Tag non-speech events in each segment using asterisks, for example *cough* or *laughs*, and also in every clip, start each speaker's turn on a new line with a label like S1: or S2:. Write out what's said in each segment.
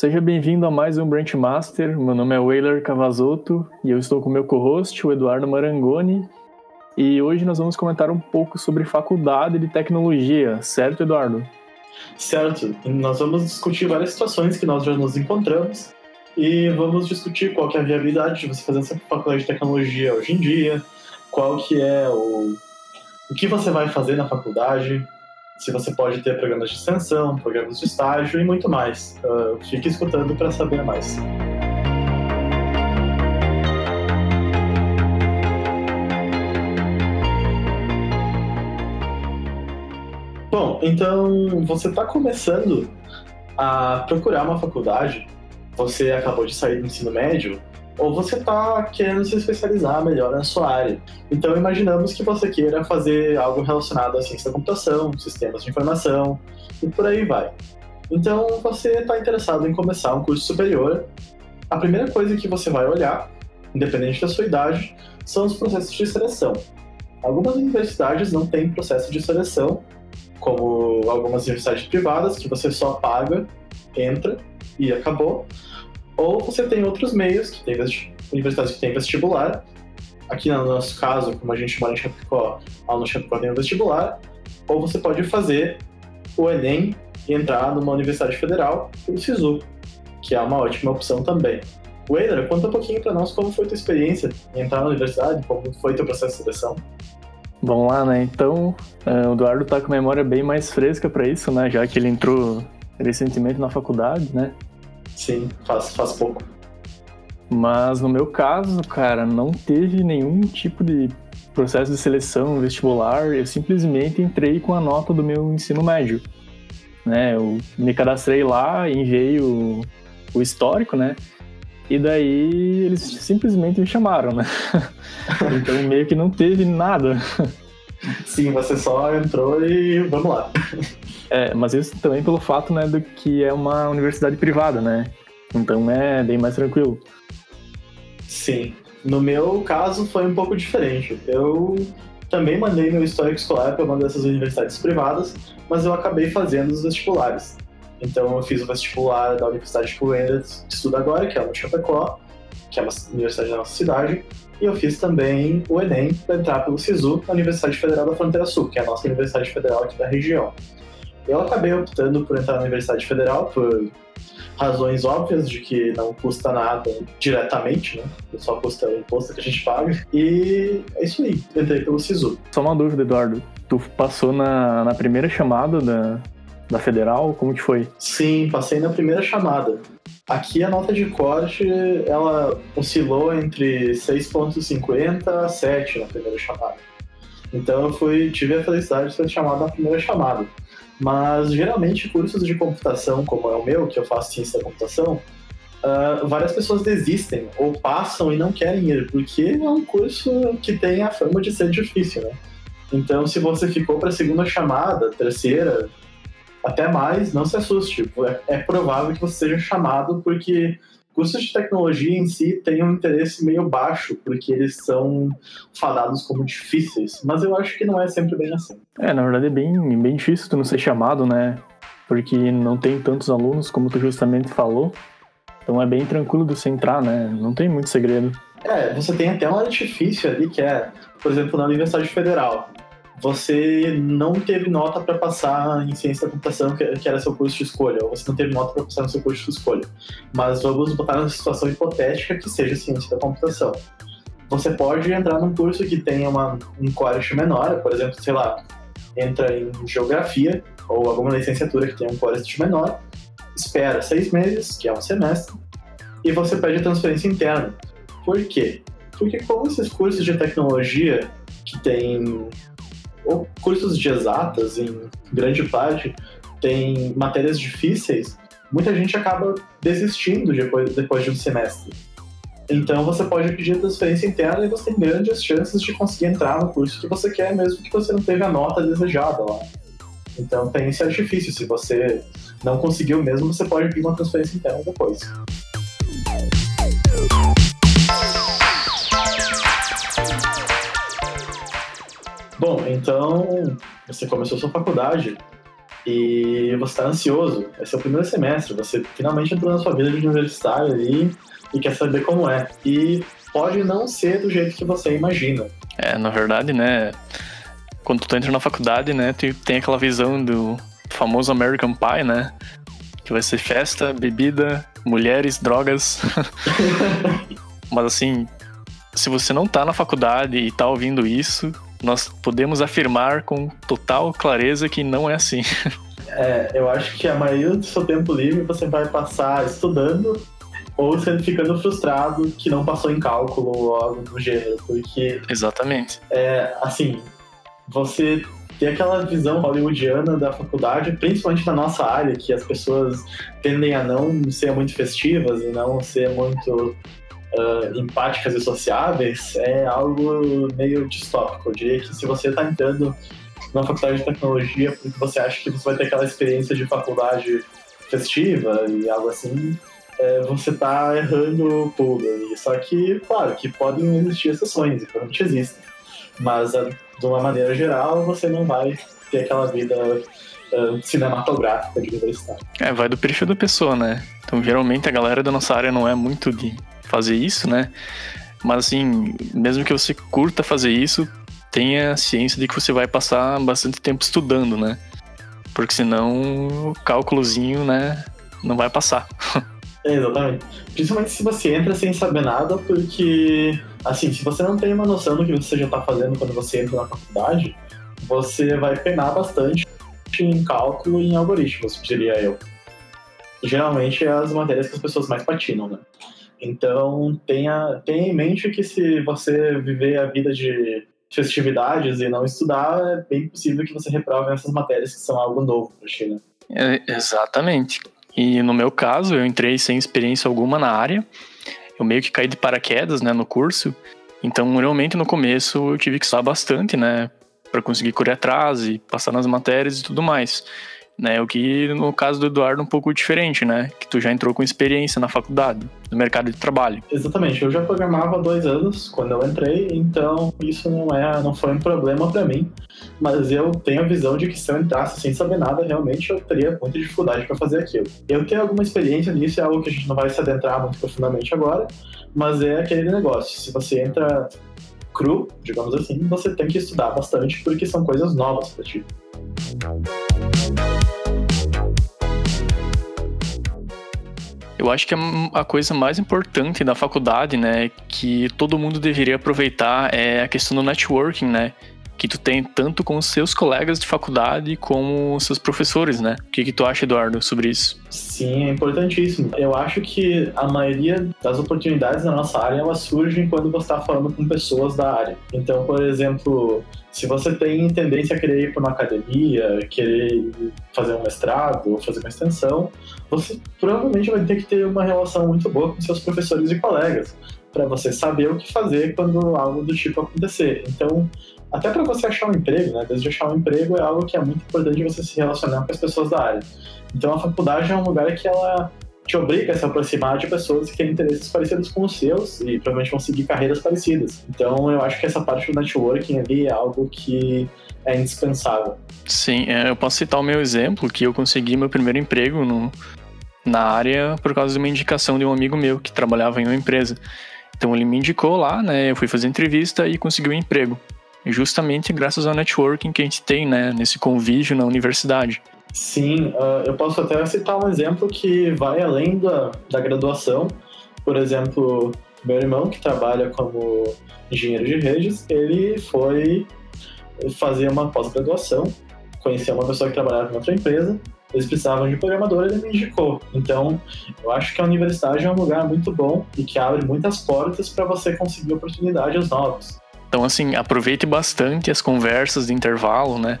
S1: seja bem-vindo a mais um Branch Master. Meu nome é Weyler Cavazotto e eu estou com meu co-host, o Eduardo Marangoni. E hoje nós vamos comentar um pouco sobre faculdade de tecnologia, certo, Eduardo?
S2: Certo. Nós vamos discutir várias situações que nós já nos encontramos e vamos discutir qual que é a viabilidade de você fazer essa faculdade de tecnologia hoje em dia, qual que é o, o que você vai fazer na faculdade, se você pode ter programas de extensão, programas de estágio e muito mais. Uh, fique escutando para saber mais. Bom, então você está começando a procurar uma faculdade, você acabou de sair do ensino médio, ou você está querendo se especializar melhor na sua área. Então, imaginamos que você queira fazer algo relacionado à ciência da computação, sistemas de informação e por aí vai. Então, você está interessado em começar um curso superior. A primeira coisa que você vai olhar, independente da sua idade, são os processos de seleção. Algumas universidades não têm processo de seleção, como algumas universidades privadas, que você só paga, entra e acabou. Ou você tem outros meios, que tem universidades que têm vestibular. Aqui no nosso caso, como a gente mora em Chapecó, a no Chapecó tem vestibular. Ou você pode fazer o Enem e entrar numa universidade federal pelo SISU, que é uma ótima opção também. Weiler, conta um pouquinho para nós como foi a tua experiência em entrar na universidade, como foi teu processo de seleção.
S1: Vamos lá, né? Então, é, o Eduardo tá com memória bem mais fresca para isso, né? Já que ele entrou recentemente na faculdade, né?
S2: Sim, faz, faz pouco.
S1: Mas no meu caso, cara, não teve nenhum tipo de processo de seleção vestibular, eu simplesmente entrei com a nota do meu ensino médio. Né, eu me cadastrei lá, enviei o, o histórico, né? E daí eles simplesmente me chamaram, né? *laughs* então meio que não teve nada.
S2: Sim, você só entrou e vamos lá.
S1: É, mas isso também pelo fato, né, do que é uma universidade privada, né? Então é bem mais tranquilo.
S2: Sim. No meu caso foi um pouco diferente. Eu também mandei meu histórico escolar para uma dessas universidades privadas, mas eu acabei fazendo os vestibulares. Então eu fiz o vestibular da Universidade eu ainda estudo agora, que é o Chapecó, que é uma universidade da nossa cidade, e eu fiz também o Enem para entrar pelo SISU, a Universidade Federal da Fronteira Sul, que é a nossa universidade federal aqui da região. Eu acabei optando por entrar na Universidade Federal por razões óbvias de que não custa nada diretamente, né? Só custa o imposto que a gente paga. E é isso aí, entrei pelo SISU.
S1: Só uma dúvida, Eduardo. Tu passou na, na primeira chamada da, da Federal? Como que foi?
S2: Sim, passei na primeira chamada. Aqui a nota de corte, ela oscilou entre 6.50 a 7 na primeira chamada. Então eu fui, tive a felicidade de ser chamado na primeira chamada. Mas geralmente cursos de computação, como é o meu, que eu faço ciência da computação, uh, várias pessoas desistem ou passam e não querem ir, porque é um curso que tem a fama de ser difícil, né? Então, se você ficou para a segunda chamada, terceira, até mais, não se assuste. É, é provável que você seja chamado porque cursos de tecnologia em si têm um interesse meio baixo, porque eles são fadados como difíceis, mas eu acho que não é sempre bem assim.
S1: É, na verdade é bem, bem difícil tu não ser chamado, né? Porque não tem tantos alunos, como tu justamente falou. Então é bem tranquilo de você entrar, né? Não tem muito segredo.
S2: É, você tem até um artifício ali que é, por exemplo, na Universidade Federal você não teve nota para passar em ciência da computação, que era seu curso de escolha, ou você não teve nota para passar no seu curso de escolha. Mas vamos botar numa situação hipotética que seja ciência da computação. Você pode entrar num curso que tenha uma, um core menor, por exemplo, sei lá, entra em geografia ou alguma licenciatura que tenha um core menor, espera seis meses, que é um semestre, e você pede transferência interna. Por quê? Porque como esses cursos de tecnologia que tem ou cursos de exatas, em grande parte, tem matérias difíceis, muita gente acaba desistindo depois, depois de um semestre. Então você pode pedir transferência interna e você tem grandes chances de conseguir entrar no curso que você quer, mesmo que você não teve a nota desejada lá. Então tem esse artifício. Se você não conseguiu mesmo, você pode pedir uma transferência interna depois. Bom, então você começou sua faculdade E você está ansioso, esse é o primeiro semestre, você finalmente entrou na sua vida de universitário ali e quer saber como é. E pode não ser do jeito que você imagina.
S1: É, na verdade, né, quando tu entra na faculdade, né, tu tem aquela visão do famoso American Pie, né, que vai ser festa, bebida, mulheres, drogas. *laughs* Mas assim, se você não tá na faculdade e tá ouvindo isso, nós podemos afirmar com total clareza que não é assim. *laughs*
S2: É, eu acho que a maioria do seu tempo livre você vai passar estudando ou sendo ficando frustrado que não passou em cálculo ou algo do gênero, porque
S1: exatamente.
S2: É, assim, você tem aquela visão hollywoodiana da faculdade, principalmente na nossa área, que as pessoas tendem a não ser muito festivas e não ser muito uh, empáticas e sociáveis é algo meio distópico. Eu diria que se você está entrando na faculdade de tecnologia porque você acha que você vai ter aquela experiência de faculdade festiva e algo assim, é, você está errando tudo. E só que, claro, que podem existir exceções, e provavelmente existem. Mas, de uma maneira geral, você não vai ter aquela vida uh, cinematográfica de universidade.
S1: É, vai do perfil da pessoa, né? Então, geralmente, a galera da nossa área não é muito de fazer isso, né? Mas assim, mesmo que você curta fazer isso, tenha ciência de que você vai passar bastante tempo estudando, né? Porque senão o cálculozinho, né, não vai passar. *laughs*
S2: É, exatamente. Principalmente se você entra sem saber nada, porque, assim, se você não tem uma noção do que você já está fazendo quando você entra na faculdade, você vai penar bastante em cálculo e em algoritmos, diria eu. Geralmente é as matérias que as pessoas mais patinam, né? Então, tenha, tenha em mente que se você viver a vida de festividades e não estudar, é bem possível que você reprove essas matérias que são algo novo para a China.
S1: É, exatamente. E no meu caso, eu entrei sem experiência alguma na área. Eu meio que caí de paraquedas, né, no curso. Então, realmente no começo eu tive que estudar bastante, né, para conseguir correr atrás e passar nas matérias e tudo mais né? O que no caso do Eduardo é um pouco diferente, né? Que tu já entrou com experiência na faculdade, no mercado de trabalho.
S2: Exatamente, eu já programava há dois anos quando eu entrei, então isso não é, não foi um problema para mim. Mas eu tenho a visão de que se eu entrasse sem saber nada, realmente eu teria muita dificuldade para fazer aquilo. Eu tenho alguma experiência nisso, é algo que a gente não vai se adentrar muito profundamente agora, mas é aquele negócio. Se você entra cru, digamos assim, você tem que estudar bastante porque são coisas novas para ti.
S1: Eu acho que a coisa mais importante da faculdade, né, que todo mundo deveria aproveitar é a questão do networking, né? Que tu tem tanto com seus colegas de faculdade como seus professores, né? O que, que tu acha, Eduardo, sobre isso?
S2: Sim, é importantíssimo. Eu acho que a maioria das oportunidades na nossa área elas surgem quando você está falando com pessoas da área. Então, por exemplo, se você tem tendência a querer ir para uma academia, querer fazer um mestrado ou fazer uma extensão, você provavelmente vai ter que ter uma relação muito boa com seus professores e colegas, para você saber o que fazer quando algo do tipo acontecer. Então, até para você achar um emprego, né? Desde achar um emprego é algo que é muito importante você se relacionar com as pessoas da área. Então, a faculdade é um lugar que ela te obriga a se aproximar de pessoas que têm interesses parecidos com os seus e provavelmente vão seguir carreiras parecidas. Então, eu acho que essa parte do networking ali é algo que é indispensável.
S1: Sim, é, eu posso citar o meu exemplo, que eu consegui meu primeiro emprego no, na área por causa de uma indicação de um amigo meu que trabalhava em uma empresa. Então ele me indicou lá, né? Eu fui fazer entrevista e consegui um emprego. Justamente graças ao networking que a gente tem, né? Nesse convívio na universidade.
S2: Sim, uh, eu posso até citar um exemplo que vai além da, da graduação. Por exemplo, meu irmão, que trabalha como engenheiro de redes, ele foi fazer uma pós-graduação, conheceu uma pessoa que trabalhava em outra empresa, eles precisavam de programador, ele me indicou. Então, eu acho que a universidade é um lugar muito bom e que abre muitas portas para você conseguir oportunidades novas.
S1: Então, assim, aproveite bastante as conversas de intervalo, né?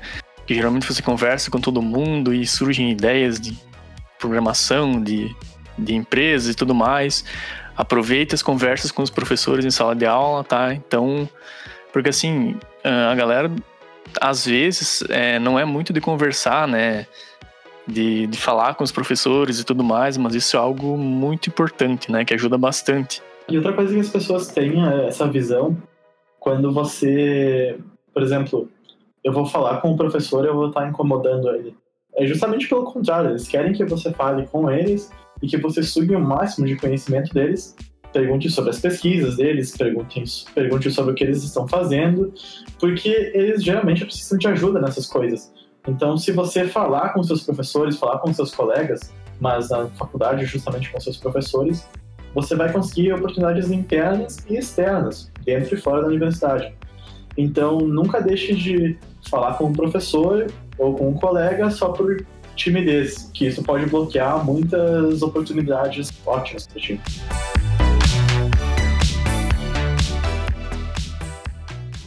S1: que geralmente você conversa com todo mundo e surgem ideias de programação, de, de empresas e tudo mais. Aproveite as conversas com os professores em sala de aula, tá? Então, porque assim, a galera às vezes é, não é muito de conversar, né? De, de falar com os professores e tudo mais, mas isso é algo muito importante, né? Que ajuda bastante.
S2: E outra coisa que as pessoas têm é essa visão quando você, por exemplo, eu vou falar com o professor, eu vou estar incomodando ele. É justamente pelo contrário, eles querem que você fale com eles e que você sugue o máximo de conhecimento deles, pergunte sobre as pesquisas deles, pergunte, pergunte sobre o que eles estão fazendo, porque eles geralmente precisam de ajuda nessas coisas. Então, se você falar com seus professores, falar com seus colegas, mas na faculdade justamente com seus professores, você vai conseguir oportunidades internas e externas, dentro e fora da universidade. Então, nunca deixe de falar com um professor ou com um colega só por timidez, que isso pode bloquear muitas oportunidades ótimas para ti.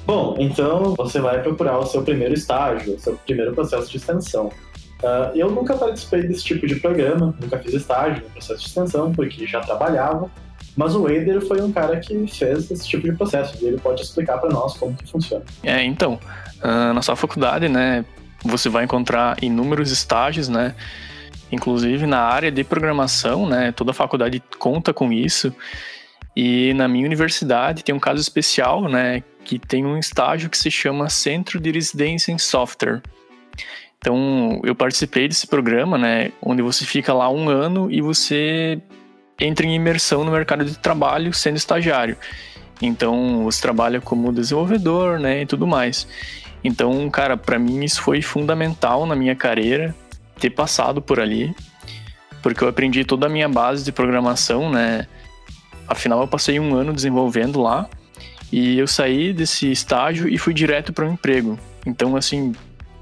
S2: Bom, então você vai procurar o seu primeiro estágio, o seu primeiro processo de extensão. Uh, eu nunca participei desse tipo de programa, nunca fiz estágio no processo de extensão, porque já trabalhava, mas o Wader foi um cara que fez esse tipo de processo e ele pode explicar para nós como que funciona.
S1: É, então, uh, na sua faculdade, né, você vai encontrar inúmeros estágios, né, inclusive na área de programação, né, toda a faculdade conta com isso. E na minha universidade tem um caso especial, né, que tem um estágio que se chama Centro de Residência em Software. Então, eu participei desse programa, né, onde você fica lá um ano e você entra em imersão no mercado de trabalho sendo estagiário. Então, você trabalha como desenvolvedor, né, e tudo mais. Então, cara, para mim isso foi fundamental na minha carreira ter passado por ali, porque eu aprendi toda a minha base de programação, né? Afinal, eu passei um ano desenvolvendo lá e eu saí desse estágio e fui direto para um emprego. Então, assim,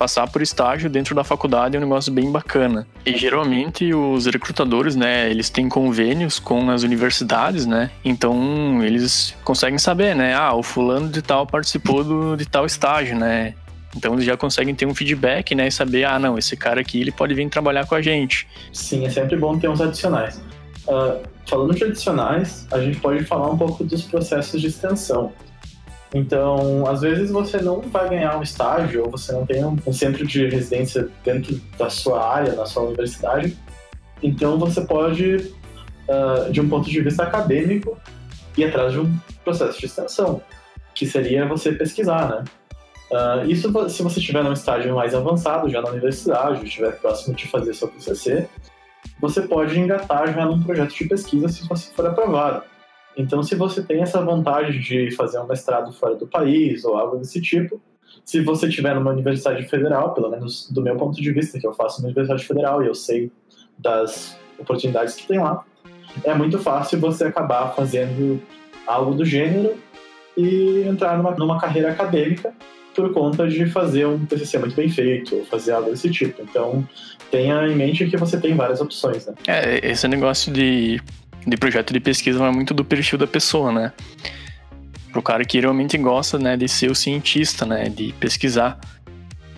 S1: passar por estágio dentro da faculdade é um negócio bem bacana. E geralmente os recrutadores, né, eles têm convênios com as universidades, né? Então eles conseguem saber, né? Ah, o fulano de tal participou do, de tal estágio, né? Então eles já conseguem ter um feedback, né? E saber, ah, não, esse cara aqui ele pode vir trabalhar com a gente.
S2: Sim, é sempre bom ter uns adicionais. Uh, falando de adicionais, a gente pode falar um pouco dos processos de extensão. Então, às vezes você não vai ganhar um estágio ou você não tem um, centro de residência dentro da sua área, na sua universidade. Então, você pode, uh, de um ponto de vista acadêmico, ir atrás de um processo de extensão, que seria você pesquisar, né? Uh, isso se você estiver num estágio mais avançado, já na universidade, estiver próximo de fazer seu TCC, você pode engatar já num projeto de pesquisa se você for aprovado. Então, se você tem essa vontade de fazer um mestrado fora do país ou algo desse tipo, se você estiver numa universidade federal, pelo menos do meu ponto de vista, que eu faço uma universidade federal e eu sei das oportunidades que tem lá, é muito fácil você acabar fazendo algo do gênero e entrar numa, numa carreira acadêmica por conta de fazer um TCC muito bem feito, ou fazer algo desse tipo. Então, tenha em mente que você tem várias opções, né?
S1: É, esse negócio de de projeto de pesquisa vai muito do perfil da pessoa, né? Pro cara que realmente gosta, né, de ser o cientista, né, de pesquisar.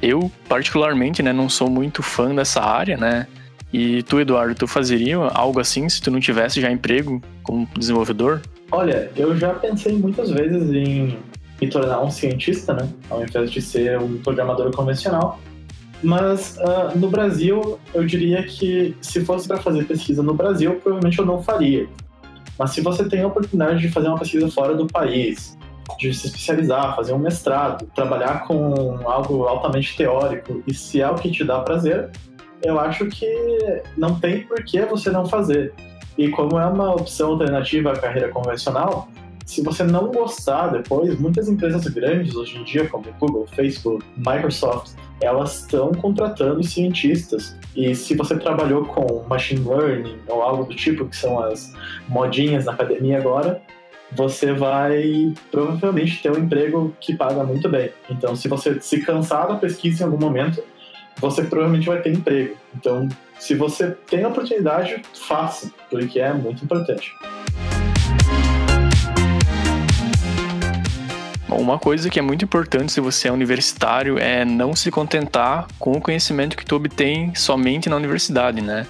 S1: Eu, particularmente, né, não sou muito fã dessa área, né? E tu, Eduardo, tu fazeria algo assim se tu não tivesse já emprego como desenvolvedor?
S2: Olha, eu já pensei muitas vezes em me tornar um cientista, né? Ao invés de ser um programador convencional. Mas uh, no Brasil, eu diria que se fosse para fazer pesquisa no Brasil, provavelmente eu não faria. Mas se você tem a oportunidade de fazer uma pesquisa fora do país, de se especializar, fazer um mestrado, trabalhar com algo altamente teórico, e se é o que te dá prazer, eu acho que não tem por que você não fazer. E como é uma opção alternativa à carreira convencional, se você não gostar depois, muitas empresas grandes hoje em dia, como Google, Facebook, Microsoft, elas estão contratando cientistas. E se você trabalhou com machine learning ou algo do tipo, que são as modinhas na academia agora, você vai provavelmente ter um emprego que paga muito bem. Então, se você se cansar da pesquisa em algum momento, você provavelmente vai ter emprego. Então, se você tem a oportunidade, faça, porque é muito importante.
S1: Uma coisa que é muito importante se você é universitário é não se contentar com o conhecimento que tu obtém somente na universidade, né?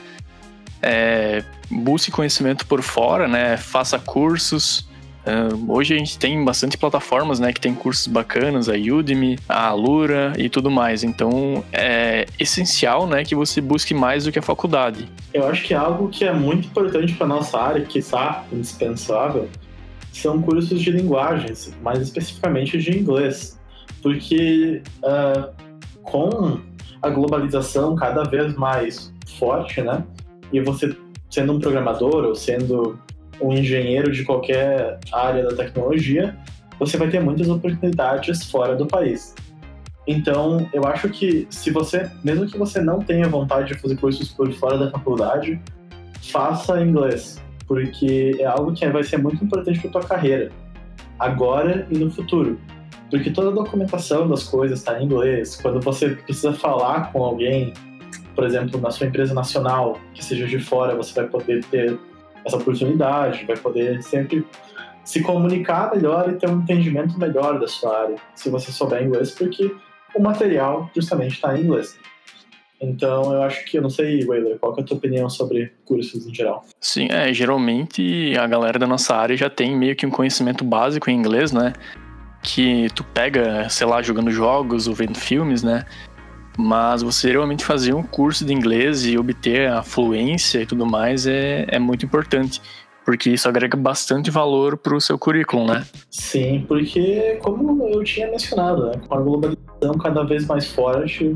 S1: É, busque conhecimento por fora, né? Faça cursos. Uh, hoje a gente tem bastante plataformas, né, que tem cursos bacanas, a Udemy, a Alura e tudo mais. Então é essencial, né, que você busque mais do que a faculdade.
S2: Eu acho que é algo que é muito importante para nossa área, que está indispensável, são cursos de linguagens, mais especificamente de inglês, porque uh, com a globalização cada vez mais forte, né? E você sendo um programador ou sendo um engenheiro de qualquer área da tecnologia, você vai ter muitas oportunidades fora do país. Então, eu acho que se você, mesmo que você não tenha vontade de fazer cursos por fora da faculdade, faça inglês, porque é algo que vai ser muito importante para tua carreira, agora e no futuro. Porque toda a documentação das coisas está em inglês. Quando você precisa falar com alguém, por exemplo, na sua empresa nacional, que seja de fora, você vai poder ter essa oportunidade, vai poder sempre se comunicar melhor e ter um entendimento melhor da sua área, se você souber inglês, porque o material justamente está em inglês. Então, eu acho que, eu não sei, Wayler, qual é a tua opinião sobre cursos em geral?
S1: Sim, é, geralmente a galera da nossa área já tem meio que um conhecimento básico em inglês, né? Que tu pega, sei lá, jogando jogos ou vendo filmes, né? Mas você realmente fazer um curso de inglês e obter a fluência e tudo mais é, é muito importante porque isso agrega bastante valor para o seu currículo, né?
S2: Sim, porque como eu tinha mencionado, né, com a globalização cada vez mais forte,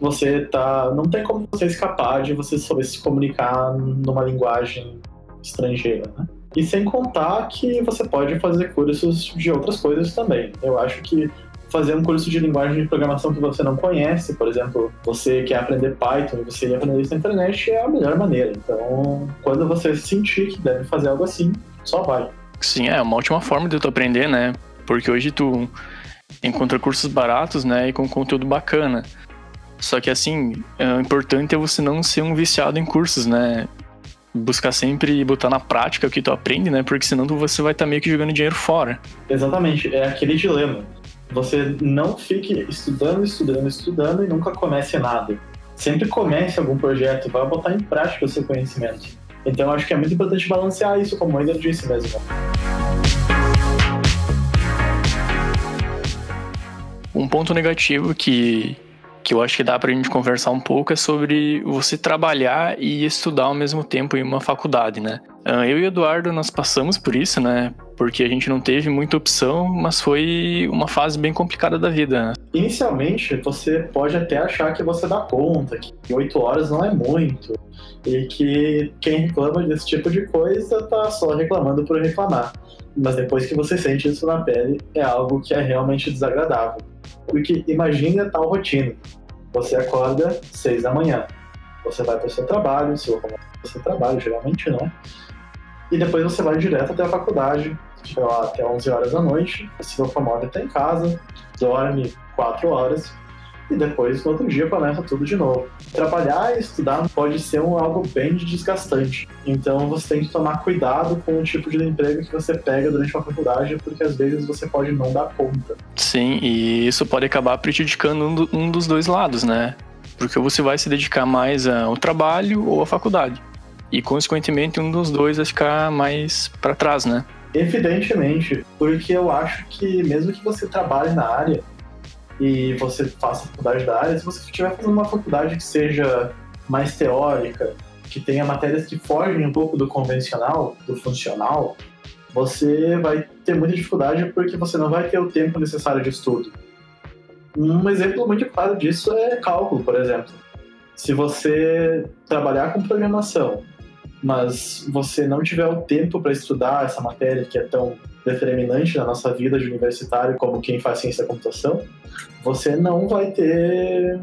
S2: você tá, não tem como você escapar de você saber se comunicar numa linguagem estrangeira, né? E sem contar que você pode fazer cursos de outras coisas também. Eu acho que fazer um curso de linguagem de programação que você não conhece, por exemplo, você quer aprender Python e você aprender isso na internet, é a melhor maneira. Então, quando você sentir que deve fazer algo assim, só vai.
S1: Sim, é uma ótima forma de tu aprender, né? Porque hoje tu encontra cursos baratos, né, e com conteúdo bacana. Só que assim, é, o importante é você não ser um viciado em cursos, né? Buscar sempre botar na prática o que tu aprende, né? Porque senão você vai estar tá meio que jogando dinheiro fora.
S2: Exatamente, é aquele dilema você não fique estudando, estudando, estudando e nunca comece nada. Sempre comece algum projeto, vai botar em prática o seu conhecimento. Então acho que é muito importante balancear isso, como Ender disse mesmo.
S1: Um ponto negativo que, que eu acho que dá pra gente conversar um pouco é sobre você trabalhar e estudar ao mesmo tempo em uma faculdade, né? Ah, eu e Eduardo, nós passamos por isso, né? Porque a gente não teve muita opção, mas foi uma fase bem complicada da vida. Né?
S2: Inicialmente, você pode até achar que você dá conta, que oito horas não é muito, e que quem reclama desse tipo de coisa tá só reclamando por reclamar. Mas depois que você sente isso na pele, é algo que é realmente desagradável. Porque imagine a tal rotina. Você acorda seis da manhã, você vai para o seu trabalho, se for o seu trabalho, geralmente não. E depois você vai direto até a faculdade, sei lá, até 11 horas da noite, se locomove até em casa, dorme 4 horas, e depois no outro dia começa tudo de novo. Trabalhar e estudar pode ser um, algo bem desgastante, então você tem que tomar cuidado com o tipo de emprego que você pega durante a faculdade, porque às vezes você pode não dar conta.
S1: Sim, e isso pode acabar prejudicando um, do, um dos dois lados, né? Porque você vai se dedicar mais ao trabalho ou à faculdade e consequentemente um dos dois vai ficar mais para trás, né?
S2: Evidentemente, porque eu acho que mesmo que você trabalhe na área e você faça faculdade da área, se você estiver fazendo uma faculdade que seja mais teórica, que tenha matérias que fogem um pouco do convencional, do funcional, você vai ter muita dificuldade porque você não vai ter o tempo necessário de estudo. Um exemplo muito claro disso é cálculo, por exemplo. Se você trabalhar com programação mas você não tiver o tempo para estudar essa matéria que é tão determinante na nossa vida de universitário como quem faz ciência da computação, você não vai ter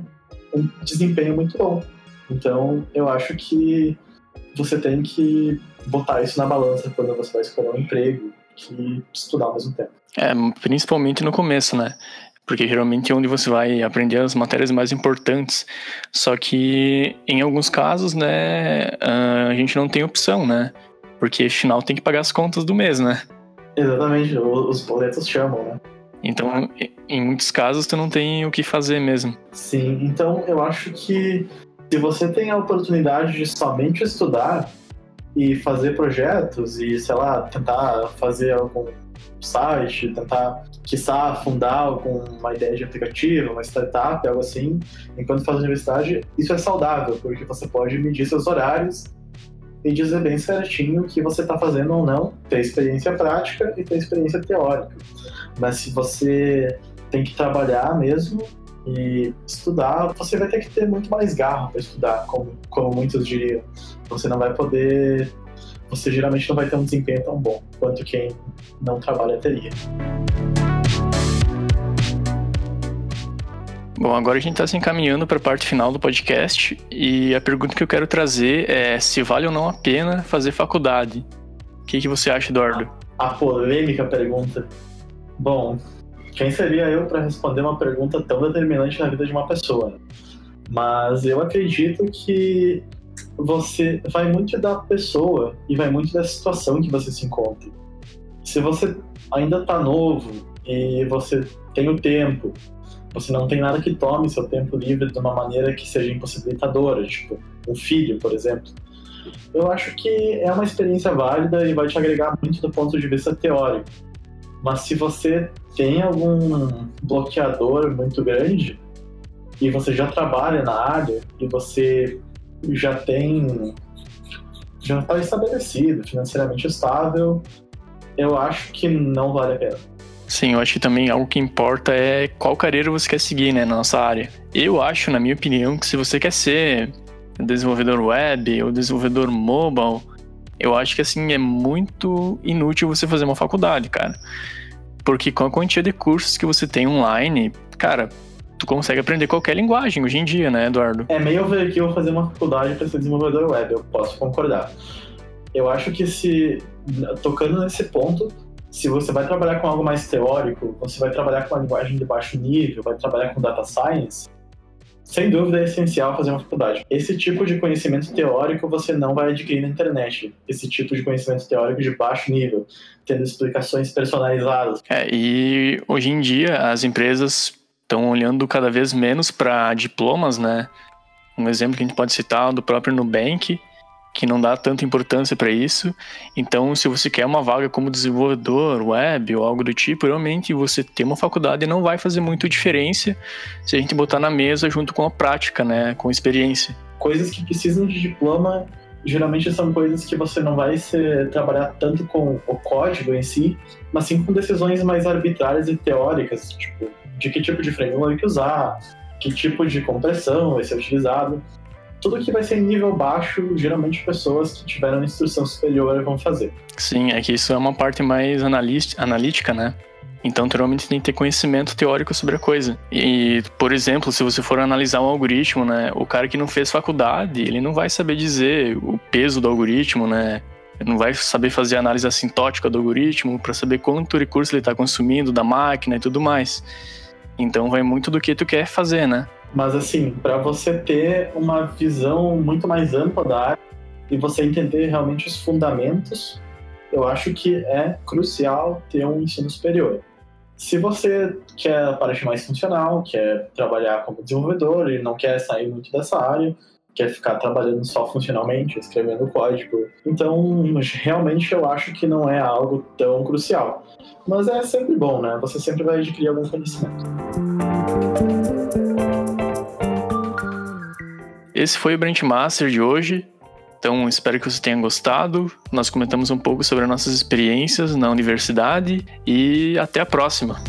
S2: um desempenho muito bom. Então, eu acho que você tem que botar isso na balança quando você vai escolher um emprego que estudar ao mesmo tempo.
S1: É, principalmente no começo, né? Porque geralmente é onde você vai aprender as matérias mais importantes. Só que em alguns casos, né, a gente não tem opção, né? Porque afinal tem que pagar as contas do mês, né?
S2: Exatamente, os boletos chamam, né?
S1: Então, em muitos casos, tu não tem o que fazer mesmo.
S2: Sim, então eu acho que se você tem a oportunidade de somente estudar e fazer projetos e, sei lá, tentar fazer algum site, tentar, quiçá, fundar alguma ideia de aplicativo, uma startup, algo assim, enquanto faz universidade, isso é saudável, porque você pode medir seus horários e dizer bem certinho o que você está fazendo ou não, ter experiência prática e ter experiência teórica. Mas se você tem que trabalhar mesmo, e estudar, você vai ter que ter muito mais garra para estudar, como, como muitos diriam. Você não vai poder. Você geralmente não vai ter um desempenho tão bom quanto quem não trabalha teria.
S1: Bom, agora a gente está se encaminhando para a parte final do podcast e a pergunta que eu quero trazer é se vale ou não a pena fazer faculdade. O que, que você acha, Eduardo?
S2: A polêmica pergunta. Bom, quem seria eu para responder uma pergunta tão determinante na vida de uma pessoa? Mas eu acredito que você vai muito da pessoa e vai muito da situação que você se encontra. Se você ainda está novo e você tem o tempo, você não tem nada que tome seu tempo livre de uma maneira que seja impossibilitadora, tipo um filho, por exemplo. Eu acho que é uma experiência válida e vai te agregar muito do ponto de vista teórico. Mas se você tem algum bloqueador muito grande e você já trabalha na área e você já tem já está estabelecido, financeiramente estável, eu acho que não vale a pena.
S1: Sim, eu acho que também algo que importa é qual carreira você quer seguir, né, na nossa área. Eu acho, na minha opinião, que se você quer ser desenvolvedor web ou desenvolvedor mobile, eu acho que assim é muito inútil você fazer uma faculdade, cara. Porque com a quantia de cursos que você tem online, cara, tu consegue aprender qualquer linguagem hoje em dia, né, Eduardo?
S2: É meio ver que eu vou fazer uma faculdade para ser desenvolvedor web, eu posso concordar. Eu acho que se tocando nesse ponto, se você vai trabalhar com algo mais teórico, você vai trabalhar com uma linguagem de baixo nível, vai trabalhar com data science, sem dúvida é essencial fazer uma faculdade. Esse tipo de conhecimento teórico você não vai adquirir na internet. Esse tipo de conhecimento teórico de baixo nível, tendo explicações personalizadas.
S1: É, e hoje em dia as empresas estão olhando cada vez menos para diplomas, né? Um exemplo que a gente pode citar do próprio Nubank, que não dá tanta importância para isso. Então, se você quer uma vaga como desenvolvedor web ou algo do tipo, realmente você ter uma faculdade não vai fazer muito diferença se a gente botar na mesa junto com a prática, né, com a experiência.
S2: Coisas que precisam de diploma geralmente são coisas que você não vai ser, trabalhar tanto com o código em si, mas sim com decisões mais arbitrárias e teóricas, tipo, de que tipo de framework usar, que tipo de compressão vai ser utilizado tudo que vai ser nível baixo, geralmente pessoas que tiveram instrução superior vão fazer.
S1: Sim, é que isso é uma parte mais analítica, né? Então, normalmente tem que ter conhecimento teórico sobre a coisa. E, por exemplo, se você for analisar um algoritmo, né, o cara que não fez faculdade, ele não vai saber dizer o peso do algoritmo, né? Ele não vai saber fazer análise assintótica do algoritmo para saber quanto recurso ele está consumindo da máquina e tudo mais. Então, vai muito do que tu quer fazer, né?
S2: Mas assim, para você ter uma visão muito mais ampla da área e você entender realmente os fundamentos, eu acho que é crucial ter um ensino superior. Se você quer a parte mais funcional, quer trabalhar como desenvolvedor e não quer sair muito dessa área, quer ficar trabalhando só funcionalmente, escrevendo código, então realmente eu acho que não é algo tão crucial. Mas é sempre bom, né? Você sempre vai adquirir algum conhecimento.
S1: Esse foi o Brand Master de hoje. Então, espero que você tenha gostado. Nós comentamos um pouco sobre as nossas experiências na universidade e até a próxima.